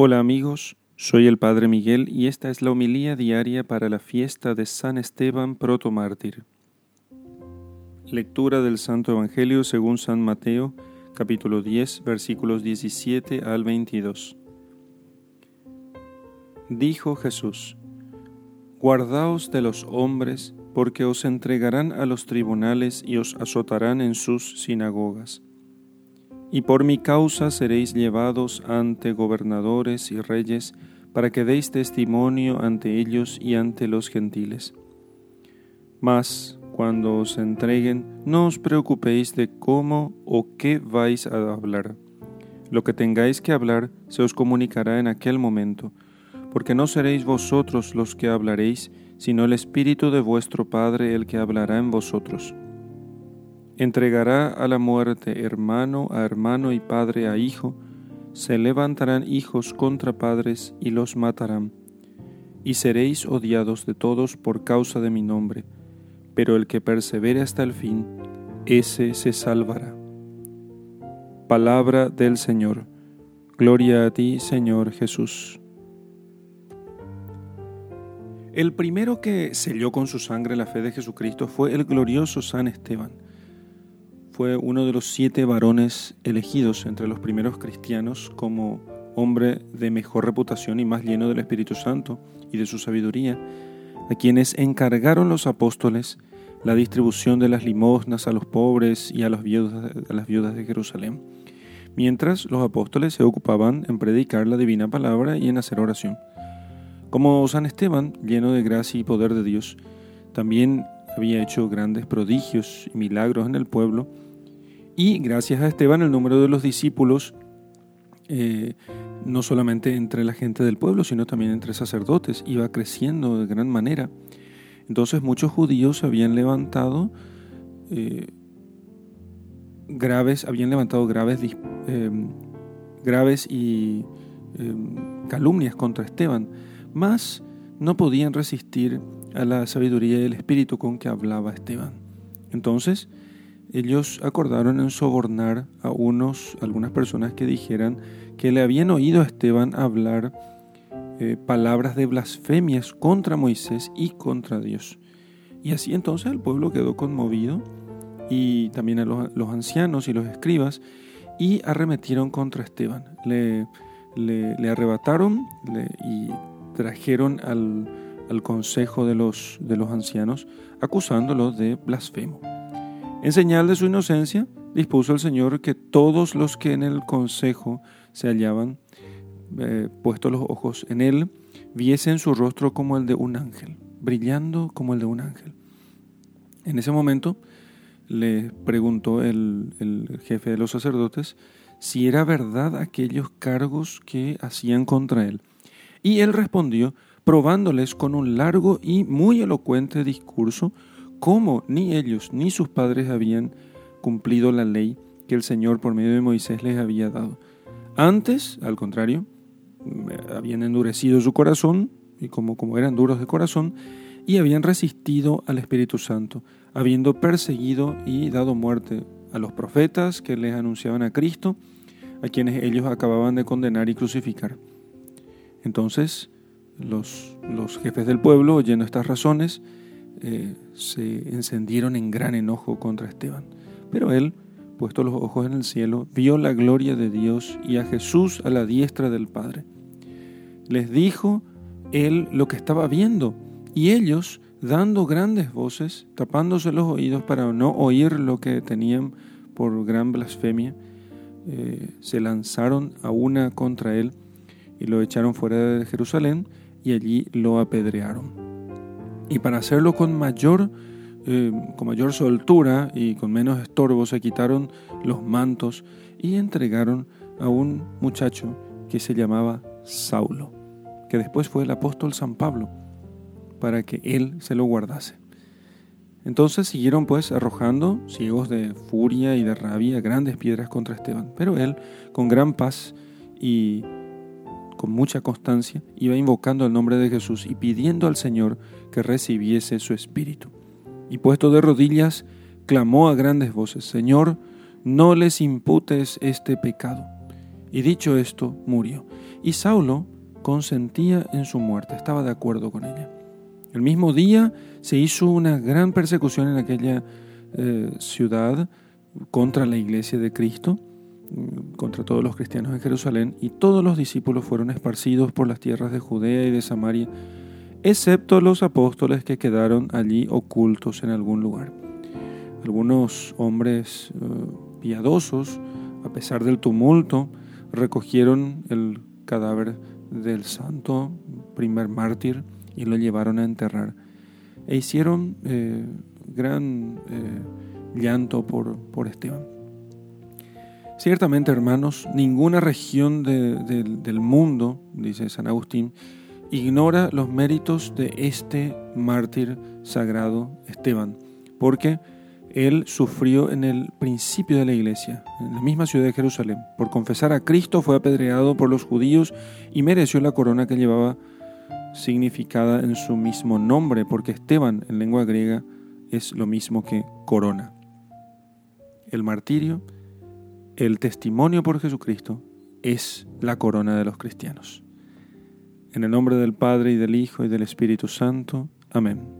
Hola amigos, soy el Padre Miguel y esta es la homilía diaria para la fiesta de San Esteban protomártir. Lectura del Santo Evangelio según San Mateo, capítulo 10, versículos 17 al 22. Dijo Jesús, Guardaos de los hombres, porque os entregarán a los tribunales y os azotarán en sus sinagogas y por mi causa seréis llevados ante gobernadores y reyes, para que deis testimonio ante ellos y ante los gentiles. Mas, cuando os entreguen, no os preocupéis de cómo o qué vais a hablar. Lo que tengáis que hablar se os comunicará en aquel momento, porque no seréis vosotros los que hablaréis, sino el Espíritu de vuestro Padre el que hablará en vosotros entregará a la muerte hermano a hermano y padre a hijo, se levantarán hijos contra padres y los matarán, y seréis odiados de todos por causa de mi nombre, pero el que persevere hasta el fin, ese se salvará. Palabra del Señor. Gloria a ti, Señor Jesús. El primero que selló con su sangre la fe de Jesucristo fue el glorioso San Esteban fue uno de los siete varones elegidos entre los primeros cristianos como hombre de mejor reputación y más lleno del Espíritu Santo y de su sabiduría, a quienes encargaron los apóstoles la distribución de las limosnas a los pobres y a las viudas, a las viudas de Jerusalén, mientras los apóstoles se ocupaban en predicar la divina palabra y en hacer oración. Como San Esteban, lleno de gracia y poder de Dios, también había hecho grandes prodigios y milagros en el pueblo, y gracias a Esteban el número de los discípulos, eh, no solamente entre la gente del pueblo, sino también entre sacerdotes, iba creciendo de gran manera. Entonces muchos judíos habían levantado eh, graves, habían levantado graves, eh, graves y calumnias contra Esteban, mas no podían resistir a la sabiduría y el espíritu con que hablaba Esteban. Entonces, ellos acordaron en sobornar a unos, algunas personas que dijeran que le habían oído a Esteban hablar eh, palabras de blasfemias contra Moisés y contra Dios. Y así entonces el pueblo quedó conmovido y también a los, ancianos y los escribas y arremetieron contra Esteban. Le, le, arrebataron y trajeron al, al consejo de los, de los ancianos acusándolo de blasfemo. En señal de su inocencia, dispuso el Señor que todos los que en el consejo se hallaban, eh, puestos los ojos en él, viesen su rostro como el de un ángel, brillando como el de un ángel. En ese momento le preguntó el, el jefe de los sacerdotes si era verdad aquellos cargos que hacían contra él. Y él respondió, probándoles con un largo y muy elocuente discurso cómo ni ellos ni sus padres habían cumplido la ley que el Señor por medio de Moisés les había dado. Antes, al contrario, habían endurecido su corazón, y como, como eran duros de corazón, y habían resistido al Espíritu Santo, habiendo perseguido y dado muerte a los profetas que les anunciaban a Cristo, a quienes ellos acababan de condenar y crucificar. Entonces, los, los jefes del pueblo, oyendo estas razones, eh, se encendieron en gran enojo contra Esteban. Pero él, puesto los ojos en el cielo, vio la gloria de Dios y a Jesús a la diestra del Padre. Les dijo él lo que estaba viendo, y ellos, dando grandes voces, tapándose los oídos para no oír lo que tenían por gran blasfemia, eh, se lanzaron a una contra él y lo echaron fuera de Jerusalén y allí lo apedrearon y para hacerlo con mayor, eh, con mayor soltura y con menos estorbo se quitaron los mantos y entregaron a un muchacho que se llamaba Saulo, que después fue el apóstol San Pablo, para que él se lo guardase. Entonces siguieron pues arrojando, ciegos de furia y de rabia, grandes piedras contra Esteban, pero él, con gran paz y con mucha constancia, iba invocando el nombre de Jesús y pidiendo al Señor que recibiese su espíritu. Y puesto de rodillas, clamó a grandes voces, Señor, no les imputes este pecado. Y dicho esto, murió. Y Saulo consentía en su muerte, estaba de acuerdo con ella. El mismo día se hizo una gran persecución en aquella eh, ciudad contra la iglesia de Cristo, contra todos los cristianos en Jerusalén, y todos los discípulos fueron esparcidos por las tierras de Judea y de Samaria, excepto los apóstoles que quedaron allí ocultos en algún lugar. Algunos hombres eh, piadosos, a pesar del tumulto, recogieron el cadáver del santo primer mártir y lo llevaron a enterrar. E hicieron eh, gran eh, llanto por, por, Esteban. Ciertamente, hermanos, ninguna región del mundo, dice San Agustín, ignora los méritos de este mártir sagrado Esteban, porque él sufrió en el principio de la iglesia, en la misma ciudad de Jerusalén. Por confesar a Cristo fue apedreado por los judíos y mereció la corona que llevaba significada en su mismo nombre, porque Esteban en lengua griega es lo mismo que corona. El martirio, el testimonio por Jesucristo, es la corona de los cristianos. En el nombre del Padre y del Hijo y del Espíritu Santo. Amén.